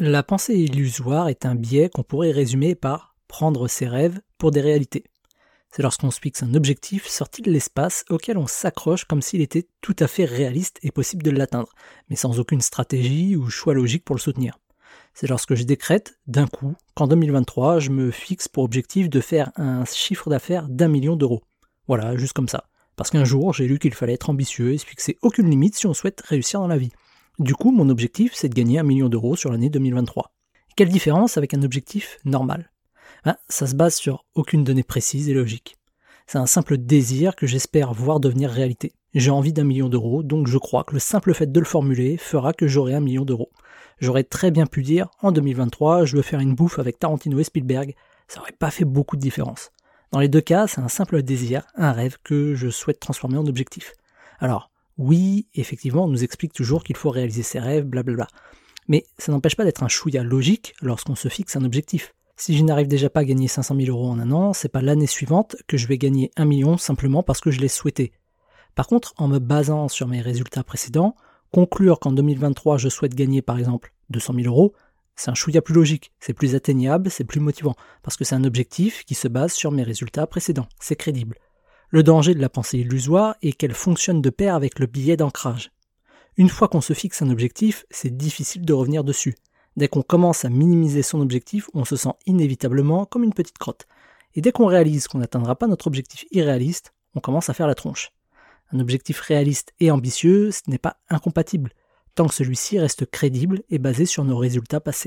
La pensée illusoire est un biais qu'on pourrait résumer par prendre ses rêves pour des réalités. C'est lorsqu'on se fixe un objectif sorti de l'espace auquel on s'accroche comme s'il était tout à fait réaliste et possible de l'atteindre, mais sans aucune stratégie ou choix logique pour le soutenir. C'est lorsque je décrète, d'un coup, qu'en 2023, je me fixe pour objectif de faire un chiffre d'affaires d'un million d'euros. Voilà, juste comme ça. Parce qu'un jour, j'ai lu qu'il fallait être ambitieux et se fixer aucune limite si on souhaite réussir dans la vie. Du coup, mon objectif, c'est de gagner un million d'euros sur l'année 2023. Quelle différence avec un objectif normal? Ben, Ça se base sur aucune donnée précise et logique. C'est un simple désir que j'espère voir devenir réalité. J'ai envie d'un million d'euros, donc je crois que le simple fait de le formuler fera que j'aurai un million d'euros. J'aurais très bien pu dire, en 2023, je veux faire une bouffe avec Tarantino et Spielberg, ça aurait pas fait beaucoup de différence. Dans les deux cas, c'est un simple désir, un rêve que je souhaite transformer en objectif. Alors, oui, effectivement, on nous explique toujours qu'il faut réaliser ses rêves, blablabla. Mais ça n'empêche pas d'être un chouïa logique lorsqu'on se fixe un objectif. Si je n'arrive déjà pas à gagner 500 000 euros en un an, c'est pas l'année suivante que je vais gagner un million simplement parce que je l'ai souhaité. Par contre, en me basant sur mes résultats précédents, conclure qu'en 2023 je souhaite gagner par exemple 200 000 euros, c'est un chouïa plus logique, c'est plus atteignable, c'est plus motivant, parce que c'est un objectif qui se base sur mes résultats précédents, c'est crédible. Le danger de la pensée illusoire est qu'elle fonctionne de pair avec le biais d'ancrage. Une fois qu'on se fixe un objectif, c'est difficile de revenir dessus. Dès qu'on commence à minimiser son objectif, on se sent inévitablement comme une petite crotte. Et dès qu'on réalise qu'on n'atteindra pas notre objectif irréaliste, on commence à faire la tronche. Un objectif réaliste et ambitieux, ce n'est pas incompatible tant que celui-ci reste crédible et basé sur nos résultats passés.